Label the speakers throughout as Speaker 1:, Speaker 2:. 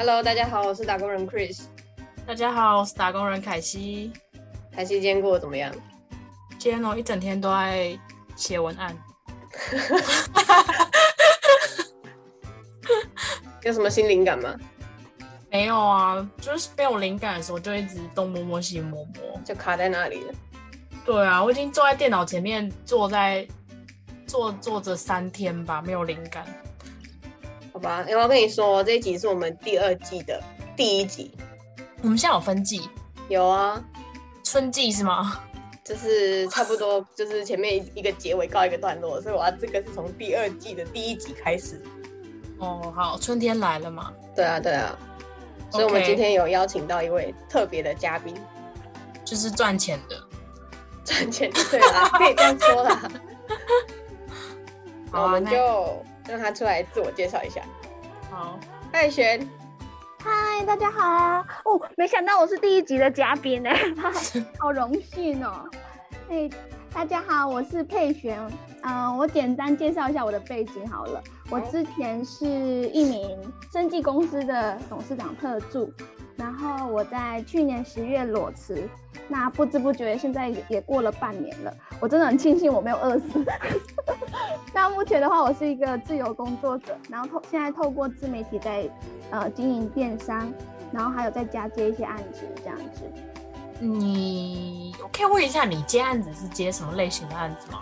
Speaker 1: Hello，大家好，我是打工人 Chris。
Speaker 2: 大家好，我是打工人凯西。
Speaker 1: 凯西今天过得怎么样？
Speaker 2: 今天我一整天都在写文案。
Speaker 1: 有什么新灵感吗？
Speaker 2: 没有啊，就是没有灵感的时候，就一直东摸摸西摸摸，
Speaker 1: 就卡在那里了。
Speaker 2: 对啊，我已经坐在电脑前面，坐在坐坐着三天吧，没有灵感。
Speaker 1: 好吧，我要跟你说，这一集是我们第二季的第一集。
Speaker 2: 我们现在有分季？
Speaker 1: 有啊，
Speaker 2: 春季是吗？
Speaker 1: 就是差不多，就是前面一个结尾告一个段落，所以我要这个是从第二季的第一集开始。
Speaker 2: 哦，好，春天来了嘛？
Speaker 1: 对啊，对啊。所以我们今天有邀请到一位特别的嘉宾，
Speaker 2: 就是赚钱的，
Speaker 1: 赚钱的，对啦，可以这样说啦。好，我们就让他出来自我介绍一下。
Speaker 2: 好，
Speaker 1: 艾璇，
Speaker 3: 嗨，大家好。哦，没想到我是第一集的嘉宾呢，好荣幸哦。哎，大家好，我是佩璇。嗯，我简单介绍一下我的背景好了。我之前是一名生技公司的董事长特助，然后我在去年十月裸辞，那不知不觉现在也过了半年了，我真的很庆幸我没有饿死。那目前的话，我是一个自由工作者，然后透现在透过自媒体在呃经营电商，然后还有在家接一些案子这样子。
Speaker 2: 你我可以问一下，你接案子是接什么类型的案子吗？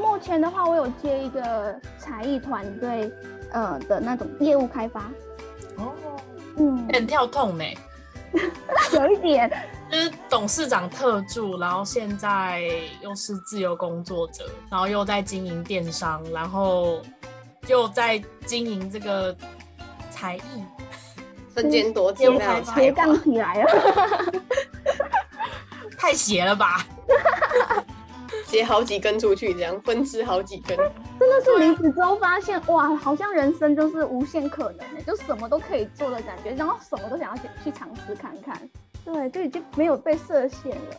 Speaker 3: 目前的话，我有接一个才艺团队，呃的那种业务开发。
Speaker 2: 哦，嗯，很跳痛呢，
Speaker 3: 有一点，
Speaker 2: 就是董事长特助，然后现在又是自由工作者，然后又在经营电商，然后又在经营这个才艺，
Speaker 1: 身兼多职，
Speaker 3: 斜杠起来了，
Speaker 2: 太邪了吧！
Speaker 1: 接好几根出去，这样分支好几根，
Speaker 3: 真的是离职之后发现，哇，好像人生就是无限可能的，就什么都可以做的感觉，然后什么都想要去去尝试看看，对，就已经没有被设限了。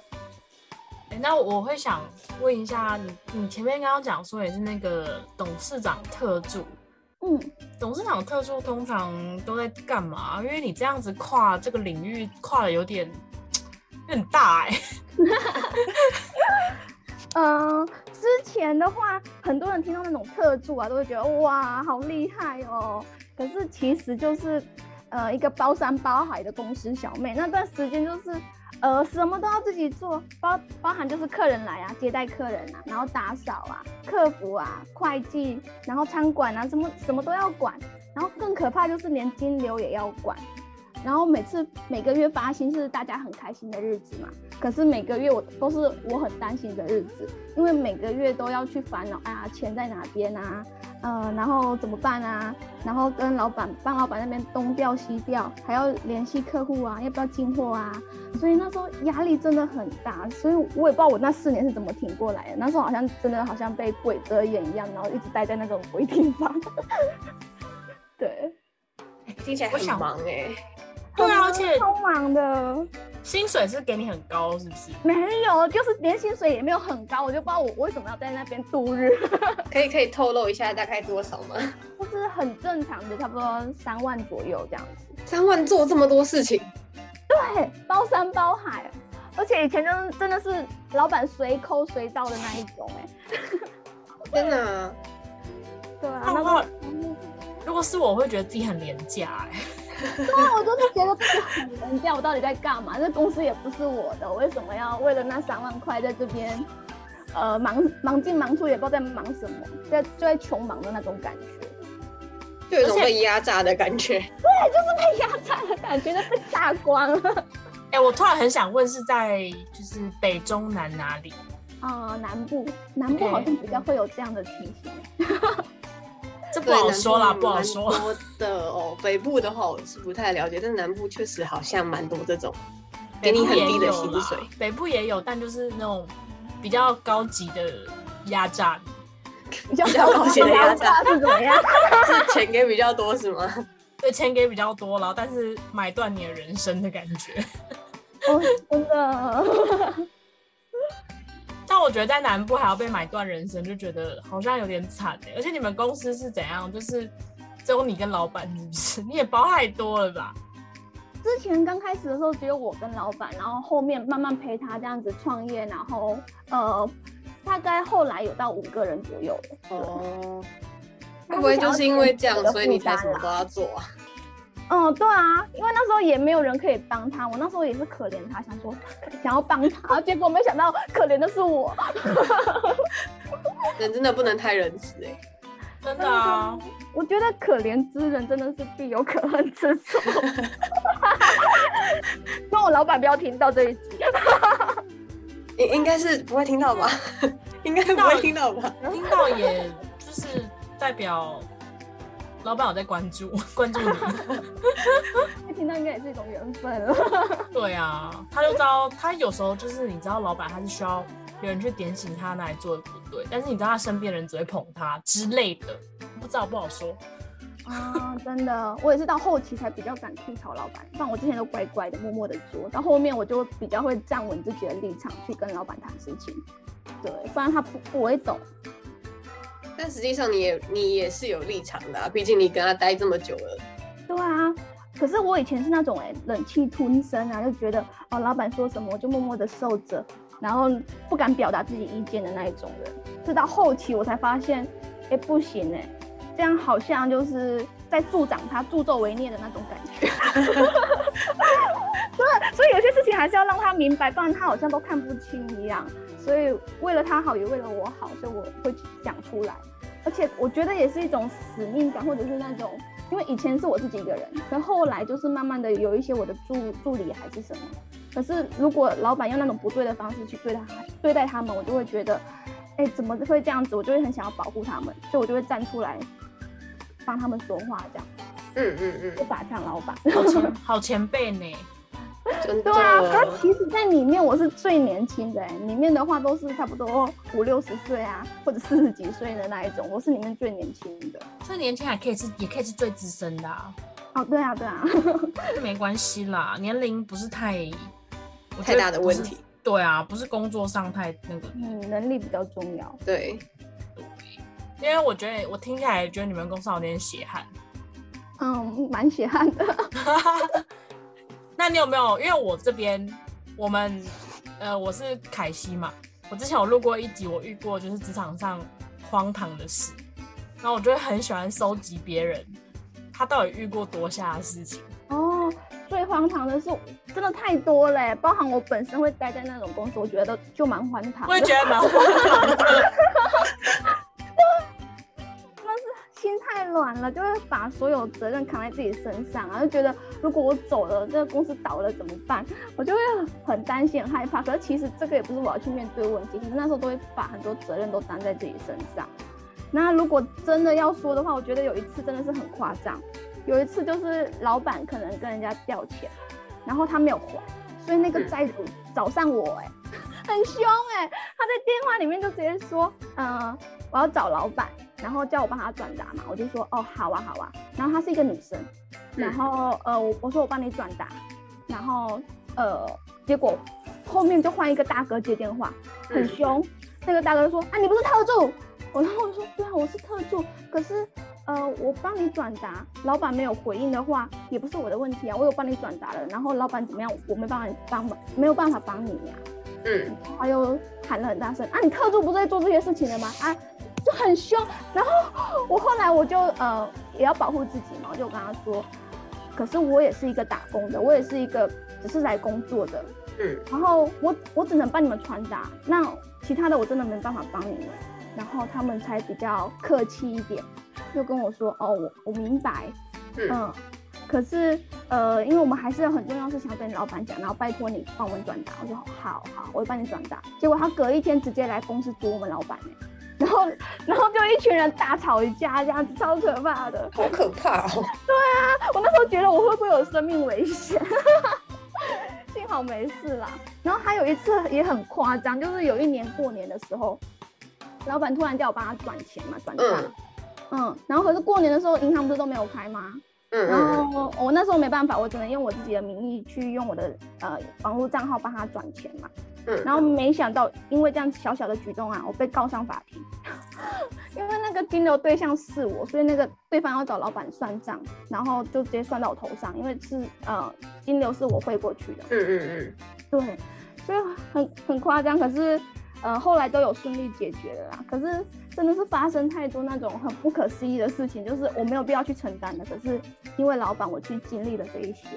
Speaker 2: 哎，那我会想问一下你，你前面刚刚讲说也是那个董事长特助，
Speaker 3: 嗯，
Speaker 2: 董事长特助通常都在干嘛？因为你这样子跨这个领域跨的有点很大哎。
Speaker 3: 嗯，之前的话，很多人听到那种特助啊，都会觉得哇，好厉害哦。可是其实就是，呃，一个包山包海的公司小妹。那段时间就是，呃，什么都要自己做，包包含就是客人来啊，接待客人啊，然后打扫啊，客服啊，会计，然后餐馆啊，什么什么都要管。然后更可怕就是连金流也要管。然后每次每个月发薪是大家很开心的日子嘛，可是每个月我都是我很担心的日子，因为每个月都要去烦恼啊，钱在哪边啊，呃，然后怎么办啊，然后跟老板帮老板那边东调西调，还要联系客户啊，要不要进货啊，所以那时候压力真的很大，所以我也不知道我那四年是怎么挺过来的，那时候好像真的好像被鬼遮眼一样，然后一直待在那种鬼地方。对，
Speaker 1: 听起来很忙哎。
Speaker 2: 对啊，而且
Speaker 3: 超忙的，
Speaker 2: 薪水是给你很高，是不是？
Speaker 3: 没有，就是连薪水也没有很高，我就不知道我为什么要在那边度日。
Speaker 1: 可以可以透露一下大概多少吗？
Speaker 3: 就是很正常的，差不多三万左右这样子。
Speaker 1: 三万做这么多事情？
Speaker 3: 对，包山包海，而且以前就是真的是老板随抠随到的那一种，哎，
Speaker 1: 真的。
Speaker 3: 对啊，那个
Speaker 2: 如果是我会觉得自己很廉价，哎。
Speaker 3: 对啊，我就是觉得很人家我到底在干嘛？这公司也不是我的，我为什么要为了那三万块在这边，呃，忙忙进忙出，也不知道在忙什么，在就在穷忙的那种感觉，
Speaker 1: 就有种被压榨的感觉。对，
Speaker 3: 就是被压榨的感觉，被榨光了。
Speaker 2: 哎，我突然很想问，是在就是北中南哪里？
Speaker 3: 啊，南部，南部好像比较会有这样的情形。
Speaker 2: 这不好说啦，不好说。
Speaker 1: 多的哦，北部的话我是不太了解，但南部确实好像蛮多这种，给你很低的薪水。
Speaker 2: 北部也有，但就是那种比较高级的压榨，
Speaker 3: 比较高级的压榨是怎么样？
Speaker 1: 是钱给比较多是吗？
Speaker 2: 对，钱给比较多，然后但是买断你的人生的感觉。
Speaker 3: 哦，真的。
Speaker 2: 但我觉得在南部还要被买断人生，就觉得好像有点惨哎。而且你们公司是怎样？就是只有你跟老板是不是？你也包太多了吧？
Speaker 3: 之前刚开始的时候只有我跟老板，然后后面慢慢陪他这样子创业，然后呃，大概后来有到五个人左右。
Speaker 1: 哦，会不会就是因为这样，所以你才什么都要做啊？
Speaker 3: 嗯，对啊，因为那时候也没有人可以帮他，我那时候也是可怜他，想说想要帮他，结果没想到可怜的是我。
Speaker 1: 人真的不能太仁慈哎，
Speaker 2: 真的啊，
Speaker 3: 我觉得可怜之人真的是必有可恨之处。那我老板不要听到这一集，
Speaker 1: 应应该是不会听到吧？应该不会听到吧？
Speaker 2: 听到也就是代表。老板有在关注，关注你。
Speaker 3: 一听到应该也是一种缘分了。
Speaker 2: 对啊，他就知道，他有时候就是你知道，老板他是需要有人去点醒他哪里做的不对，但是你知道他身边人只会捧他之类的，不知道不好说。
Speaker 3: 啊，真的，我也是到后期才比较敢吐槽老板，不然我之前都乖乖的默默的做到后面我就比较会站稳自己的立场去跟老板谈事情。对，不然他不不会懂。
Speaker 1: 但实际上，你也你也是有立场的，毕竟你跟他待这么久了。
Speaker 3: 对啊，可是我以前是那种哎，忍气吞声啊，就觉得哦，老板说什么我就默默的受着，然后不敢表达自己意见的那一种人。直到后期我才发现，哎，不行哎，这样好像就是在助长他助纣为虐的那种感觉。对，所以有些事情还是要让他明白，不然他好像都看不清一样。所以为了他好，也为了我好，所以我会讲出来。而且我觉得也是一种使命感，或者是那种，因为以前是我自己一个人，可后来就是慢慢的有一些我的助助理还是什么。可是如果老板用那种不对的方式去对待对待他们，我就会觉得，哎，怎么会这样子？我就会很想要保护他们，所以我就会站出来帮他们说话，这样。
Speaker 1: 嗯嗯嗯。
Speaker 3: 不打向老板，
Speaker 2: 好前好前辈呢。
Speaker 3: 对啊，可其实，在里面我是最年轻的，里面的话都是差不多五六十岁啊，或者四十几岁的那一种，我是里面最年轻的。
Speaker 2: 最年轻还可以是，也可以是最资深的啊。
Speaker 3: 哦，对啊，对啊，这
Speaker 2: 没关系啦，年龄不是太
Speaker 1: 太大的问题。
Speaker 2: 对啊，不是工作上太那个，
Speaker 3: 嗯，能力比较重要。
Speaker 1: 对，
Speaker 2: 因为我觉得我听起来觉得你们公司有点血汗。
Speaker 3: 嗯，蛮血汗的。
Speaker 2: 那你有没有？因为我这边，我们，呃，我是凯西嘛。我之前有录过一集，我遇过就是职场上荒唐的事，然后我就会很喜欢收集别人他到底遇过多下的事情。
Speaker 3: 哦，最荒唐的是真的太多嘞，包含我本身会待在那种公司，我觉得就蛮荒唐。
Speaker 2: 我也觉得蛮荒唐的。
Speaker 3: 心太软了，就会把所有责任扛在自己身上啊，就觉得如果我走了，这个公司倒了怎么办？我就会很担心、很害怕。可是其实这个也不是我要去面对问题，其实那时候都会把很多责任都担在自己身上。那如果真的要说的话，我觉得有一次真的是很夸张。有一次就是老板可能跟人家调钱，然后他没有还，所以那个债主找上我，哎，很凶哎，他在电话里面就直接说，嗯，我要找老板。然后叫我帮他转达嘛，我就说哦好啊好啊。然后她是一个女生，然后呃我我说我帮你转达，然后呃结果后面就换一个大哥接电话，很凶。那个大哥说啊你不是特助，我然后我说对啊我是特助，可是呃我帮你转达，老板没有回应的话也不是我的问题啊，我有帮你转达了，然后老板怎么样我没办法帮没有办法帮你呀。
Speaker 1: 嗯，
Speaker 3: 他又喊了很大声啊你特助不是在做这些事情的吗？啊。就很凶，然后我后来我就呃也要保护自己嘛，我就跟他说，可是我也是一个打工的，我也是一个只是来工作的，
Speaker 1: 嗯，
Speaker 3: 然后我我只能帮你们传达，那其他的我真的没办法帮你们，然后他们才比较客气一点，就跟我说哦我我明白，嗯，可是呃因为我们还是有很重要事情要跟老板讲，然后拜托你帮我们转达，我说好好我会帮你转达，结果他隔一天直接来公司堵我们老板然后，然后就一群人大吵一架，这样子超可怕的，
Speaker 1: 好可怕哦！
Speaker 3: 对啊，我那时候觉得我会不会有生命危险，幸好没事啦。然后还有一次也很夸张，就是有一年过年的时候，老板突然叫我帮他转钱嘛，转账，嗯，然后可是过年的时候银行不是都没有开吗？
Speaker 1: 嗯，
Speaker 3: 然后我那时候没办法，我只能用我自己的名义去用我的呃网络账号帮他转钱嘛。然后没想到，因为这样小小的举动啊，我被告上法庭。因为那那个金流对象是我，所以那个对方要找老板算账，然后就直接算到我头上，因为是呃金流是我汇过去的。
Speaker 1: 嗯嗯嗯，
Speaker 3: 对，所以很很夸张，可是呃后来都有顺利解决了啦。可是真的是发生太多那种很不可思议的事情，就是我没有必要去承担的，可是因为老板我去经历了这一些，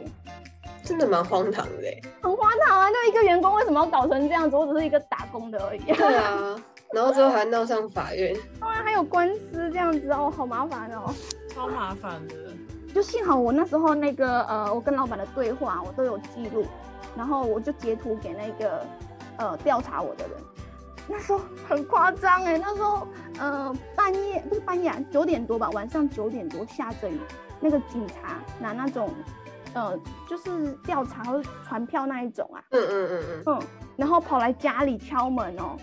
Speaker 1: 真的蛮荒唐的欸。
Speaker 3: 很荒唐啊！就一个员工为什么要搞成这样子？我只是一个打工的而已。
Speaker 1: 对啊，然后之后还闹上法院。
Speaker 3: 当然还有官司这样子哦，好麻烦哦。
Speaker 2: 超麻烦的。
Speaker 3: 就幸好我那时候那个呃，我跟老板的对话我都有记录，然后我就截图给那个呃调查我的人。那时候很夸张哎，那时候呃半夜不是半夜啊，九点多吧，晚上九点多下着雨，那个警察拿那种呃就是调查或者传票那一种啊，
Speaker 1: 嗯嗯嗯嗯，
Speaker 3: 嗯，然后跑来家里敲门哦，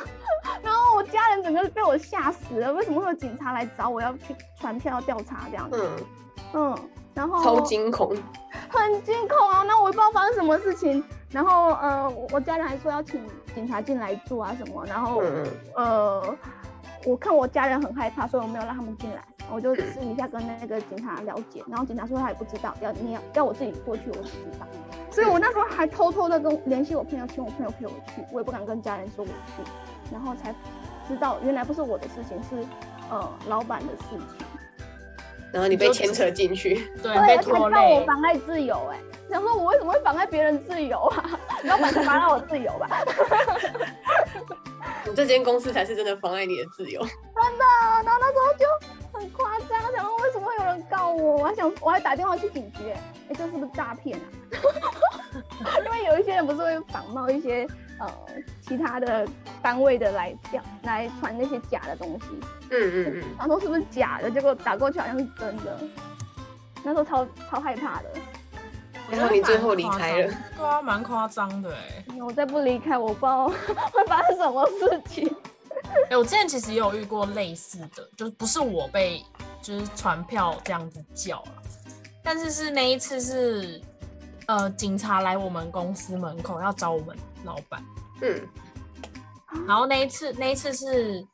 Speaker 3: 然后我家人整个被我吓死了，为什么会有警察来找我要去传票调查这样子？
Speaker 1: 嗯，
Speaker 3: 嗯，然后
Speaker 1: 超惊恐。
Speaker 3: 很惊恐啊！那我也不知道发生什么事情。然后呃，我我家人还说要请警察进来住啊什么。然后
Speaker 1: 嗯
Speaker 3: 呃，我看我家人很害怕，所以我没有让他们进来。我就私底下跟那个警察了解，然后警察说他也不知道，要你要要我自己过去，我不知道。所以我那时候还偷偷的跟联系我朋友，请我朋友陪我去，我也不敢跟家人说我去，然后才知道原来不是我的事情，是呃老板的事情。
Speaker 1: 然后你被牵扯进去，
Speaker 2: 对，
Speaker 3: 对，
Speaker 2: 被拖
Speaker 3: 让我。妨碍自由、哎，想说我为什么会妨碍别人自由啊？老板才妨碍我自由吧？
Speaker 1: 你这间公司才是真的妨碍你的自由。
Speaker 3: 真的，然后那时候就很夸张，想说为什么会有人告我？我还想，我还打电话去警局、哎、哎这是不是诈骗啊？因为有一些人不是会仿冒一些呃其他的单位的来调来传那些假的东西，
Speaker 1: 嗯嗯嗯，
Speaker 3: 然后说是不是假的，结果打过去好像是真的，那时候超超害怕的。
Speaker 1: 然后你最后离开了。
Speaker 2: 对啊，蛮夸张的哎。
Speaker 3: 我再不离开，我不知道 会发生什么事情。
Speaker 2: 哎、我之前其实也有遇过类似的，就是不是我被就是传票这样子叫了，但是是那一次是呃警察来我们公司门口要找我们老板，
Speaker 1: 嗯，
Speaker 2: 然后那一次那一次是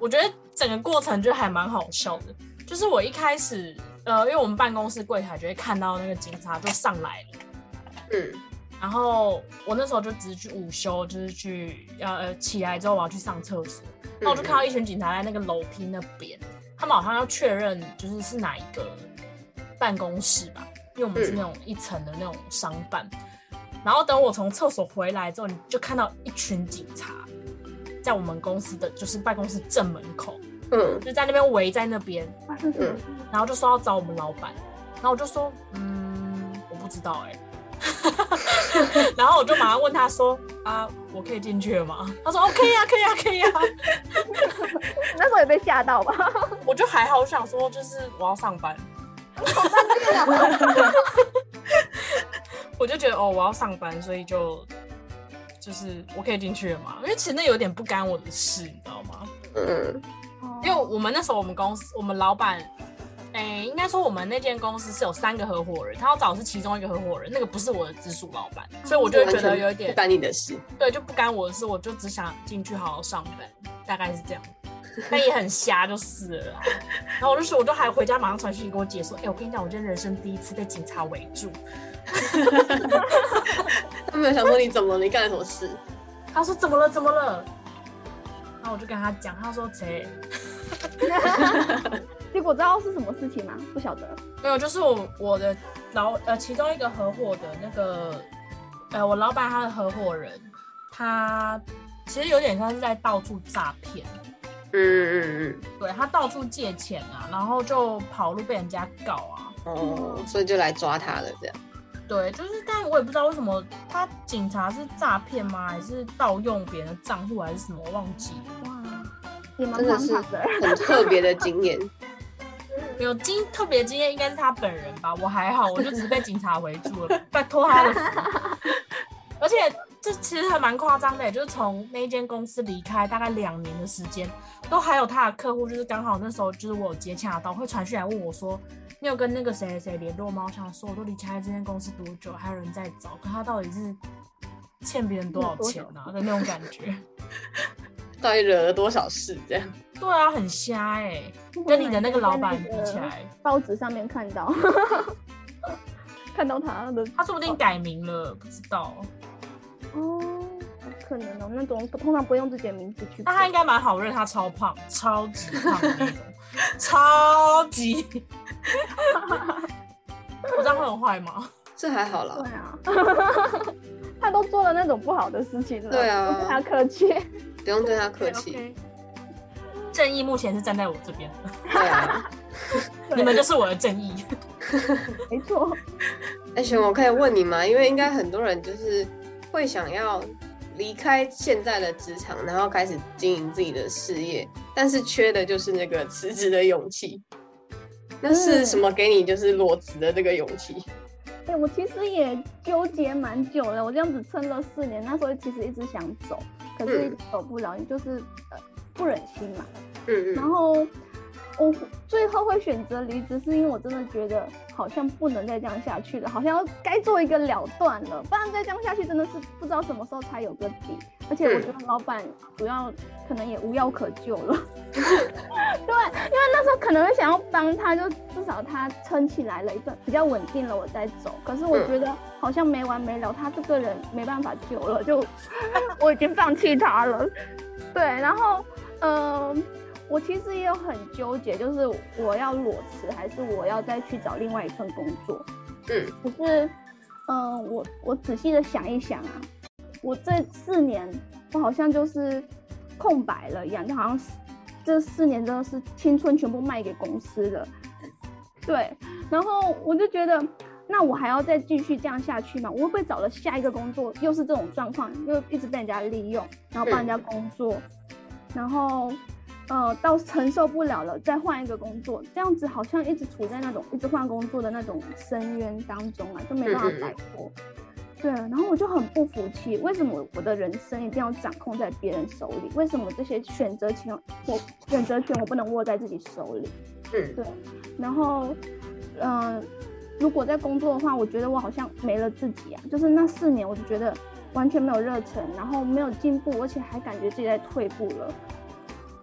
Speaker 2: 我觉得整个过程就还蛮好笑的，就是我一开始呃因为我们办公室柜台就会看到那个警察就上来了。
Speaker 1: 嗯
Speaker 2: 然后我那时候就只是去午休，就是去呃呃起来之后我要去上厕所，然后我就看到一群警察在那个楼梯那边，他们好像要确认就是是哪一个办公室吧，因为我们是那种一层的那种商办。然后等我从厕所回来之后，你就看到一群警察在我们公司的就是办公室正门口，
Speaker 1: 嗯。
Speaker 2: 就在那边围在那边？然后就说要找我们老板，然后我就说，嗯，我不知道哎、然后我就马上问他说，啊，我可以进去了吗？他说 OK 呀、可以啊，可以啊。
Speaker 3: 那时候也被吓到吧？
Speaker 2: 我就还好，我想说就是我要上班，我就觉得哦我要上班，所以就就是我可以进去了嘛，因为其实那有点不干我的事，你知道吗？
Speaker 1: 嗯
Speaker 2: 因为我们那时候我们公司我们老板，哎、应该说我们那间公司是有三个合伙人，他要找的是其中一个合伙人，那个不是我的直属老板，所以我就会觉得有一点
Speaker 1: 不干你的事。
Speaker 2: 对，就不干我的事，我就只想进去好好上班，大概是这样。但也很瞎就是了。然后我就说，我就还回家马上传讯息跟我姐说，哎、我跟你讲，我今天人生第一次被警察围住。
Speaker 1: 他没有想说你怎么了，你干了什么事？
Speaker 2: 他说怎么了？怎么了？然后我就跟他讲，他说谁？
Speaker 3: 结果知道是什么事情吗？不晓得。
Speaker 2: 没有，就是我我的老呃其中一个合伙的那个呃我老板他的合伙人，他其实有点像是在到处诈骗。
Speaker 1: 嗯嗯嗯
Speaker 2: 对他到处借钱啊，然后就跑路被人家告啊。
Speaker 1: 嗯，哦，所以就来抓他了，这样。
Speaker 2: 对，就是，但我也不知道为什么他警察是诈骗吗？还是盗用别人的账户，还是什么？我忘记了。
Speaker 3: 哇，也蛮
Speaker 1: 真的是。很特别的经验。
Speaker 2: 没有经特别经验，应该是他本人吧。我还好，我就只是被警察围住了，拜托他的福。而且这其实还蛮夸张的，就是从那间公司离开大概两年的时间，都还有他的客户，就是刚好那时候就是我有接洽到，会传讯来问我说，你有跟那个谁谁谁联络吗？我想说我都离开这间公司多久，还有人在找，可他到底是欠别人多少钱啊 的那种感觉。
Speaker 1: 到底惹了多少事？这样。
Speaker 2: 对啊，很瞎哎、跟你的那个老板比起来，
Speaker 3: 报纸上面看到，看到他的
Speaker 2: 他说不定改名了，不知道。
Speaker 3: 哦，可能哦，那种通常不会用自己的名字去。
Speaker 2: 那他应该蛮好认，他超胖，超级胖的那种，超级。我这样会很坏吗？
Speaker 1: 这还好啦
Speaker 3: 对。啊，他都做了那种不好的事情了，
Speaker 1: 对啊
Speaker 3: 不跟他客气。
Speaker 1: 不用对他客气。
Speaker 2: 正义目前是站在我这边的，
Speaker 1: 对啊，
Speaker 2: 你们就是我的正义。
Speaker 3: 没错，
Speaker 1: 哎，璇，我可以问你吗？因为应该很多人就是会想要离开现在的职场，然后开始经营自己的事业，但是缺的就是那个辞职的勇气。那是什么给你就是裸辞的这个勇气？
Speaker 3: 哎、我其实也纠结蛮久了，我这样子撑了四年，那时候其实一直想走，可是走不了，就是呃不忍心嘛。
Speaker 1: 嗯嗯
Speaker 3: 然后我最后会选择离职，是因为我真的觉得好像不能再这样下去了，好像要该做一个了断了，不然再这样下去真的是不知道什么时候才有个底。而且我觉得老板主要可能也无药可救了，对，因为那时候可能会想要帮他，就至少他撑起来了一段比较稳定了，我再走。可是我觉得好像没完没了，他这个人没办法救了，就 我已经放弃他了。对，然后嗯。我其实也有很纠结，就是我要裸辞还是我要再去找另外一份工作。
Speaker 1: 嗯，
Speaker 3: 可是，嗯、我我仔细的想一想啊，我这四年我好像就是空白了一样，就好像这四年真的是青春全部卖给公司了。对，然后我就觉得，那我还要再继续这样下去吗？我会不会找了下一个工作又是这种状况，又一直被人家利用，然后帮人家工作，然后。呃，到承受不了了，再换一个工作，这样子好像一直处在那种一直换工作的那种深渊当中啊，就没办法摆脱。对，然后我就很不服气，为什么我的人生一定要掌控在别人手里？为什么这些选择权，我选择权我不能握在自己手里？
Speaker 1: 是，
Speaker 3: 对。然后，嗯、如果在工作的话，我觉得我好像没了自己啊，就是那四年，我就觉得完全没有热忱，然后没有进步，而且还感觉自己在退步了。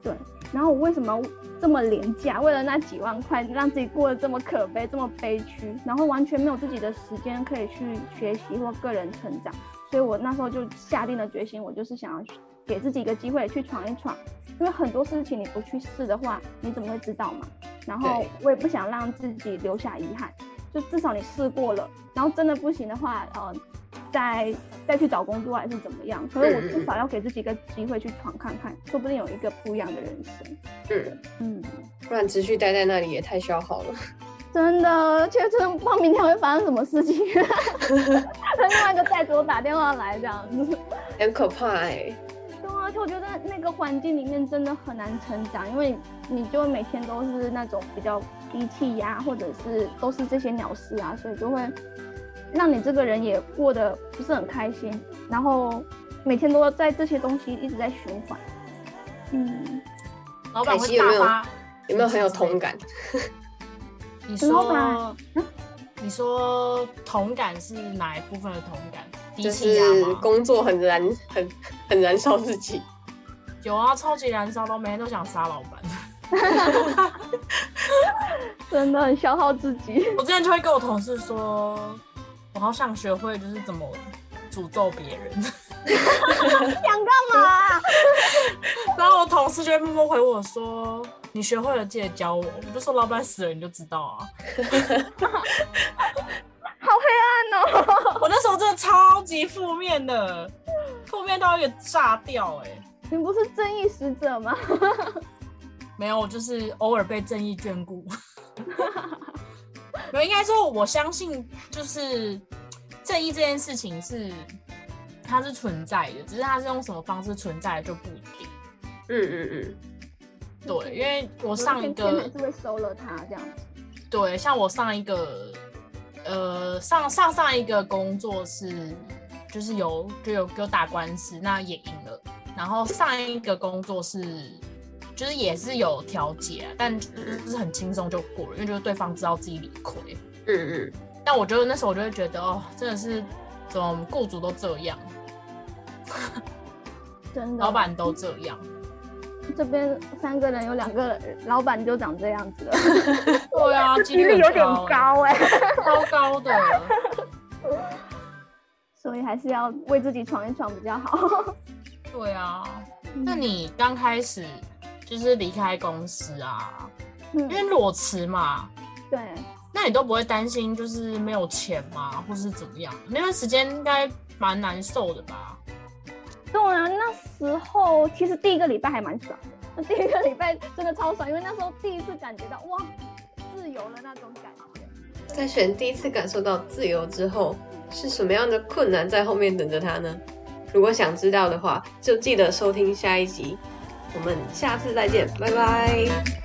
Speaker 3: 对，然后我为什么要这么廉价？为了那几万块，让自己过得这么可悲、这么悲屈，然后完全没有自己的时间可以去学习或个人成长。所以我那时候就下定了决心，我就是想要给自己一个机会去闯一闯，因为很多事情你不去试的话，你怎么会知道嘛？然后我也不想让自己留下遗憾，就至少你试过了，然后真的不行的话，呃，再再去找工作还是怎么样？可是我至少要给自己一个机会去闯看看，说不定有一个不一样的人生。
Speaker 1: 嗯，
Speaker 3: 嗯，
Speaker 1: 不然持续待在那里也太消耗了。
Speaker 3: 真的，而且真的不知道明天会发生什么事情。另外一个债主打电话来这样子。
Speaker 1: 很可怕哎、
Speaker 3: 对啊，而且我觉得那个环境里面真的很难成长，因为你就每天都是那种比较低气压，或者是都是这些鸟事啊，所以就会让你这个人也过得不是很开心，然后每天都在这些东西一直在循环。嗯，
Speaker 2: 老板会
Speaker 1: 凯西有没有
Speaker 2: 大发，
Speaker 1: 有没有很有同感？
Speaker 2: 你说，你说同感是哪一部分的同感？低
Speaker 1: 就是？工作很燃，很很燃烧自己。
Speaker 2: 有啊，超级燃烧，到每天都想杀老板。
Speaker 3: 真的很消耗自己。
Speaker 2: 我之前就会跟我同事说，我好想学会就是怎么诅咒别人。
Speaker 3: 想干嘛？
Speaker 2: 然后我同事就会默默回我说：“你学会了记得教我。”我就说：“老板死了你就知道啊。
Speaker 3: 好黑暗哦！”
Speaker 2: 我那时候真的超级负面的，负面到一个炸掉哎、
Speaker 3: 你不是正义使者吗？
Speaker 2: 没有，我就是偶尔被正义眷顾。没有，应该说我相信，就是正义这件事情是它是存在的，只是它是用什么方式存在的就不一定。
Speaker 1: 嗯嗯嗯，
Speaker 2: 对，因为我上一个
Speaker 3: 是会收了他这样子。
Speaker 2: 对，像我上一个呃上上上一个工作是就是有就有有打官司，那也赢了。然后上一个工作是就是也是有调解啊，但就是很轻松就过了，因为就是对方知道自己理亏。
Speaker 1: 嗯嗯，
Speaker 2: 但我觉得那时候我就会觉得哦，真的是怎么雇主都这样，
Speaker 3: 真的，
Speaker 2: 老板都这样。
Speaker 3: 这边三个人有两个老板就长这样子了，
Speaker 2: 对啊，
Speaker 3: 这几率有点
Speaker 2: 欸，
Speaker 3: 高哎、
Speaker 2: 超高的。
Speaker 3: 所以还是要为自己闯一闯比较好。
Speaker 2: 对啊，那你刚开始就是离开公司啊，
Speaker 3: 嗯
Speaker 2: 因为裸辞嘛，
Speaker 3: 对，
Speaker 2: 那你都不会担心就是没有钱吗，或是怎么样？那段时间应该蛮难受的吧？
Speaker 3: 对啊，那时候其实第一个礼拜还蛮爽的，那第一个礼拜真的超爽，因为那时候第一次感觉到哇，自由了那种感觉。
Speaker 1: 在选第一次感受到自由之后，是什么样的困难在后面等着他呢？如果想知道的话，就记得收听下一集。我们下次再见，拜拜。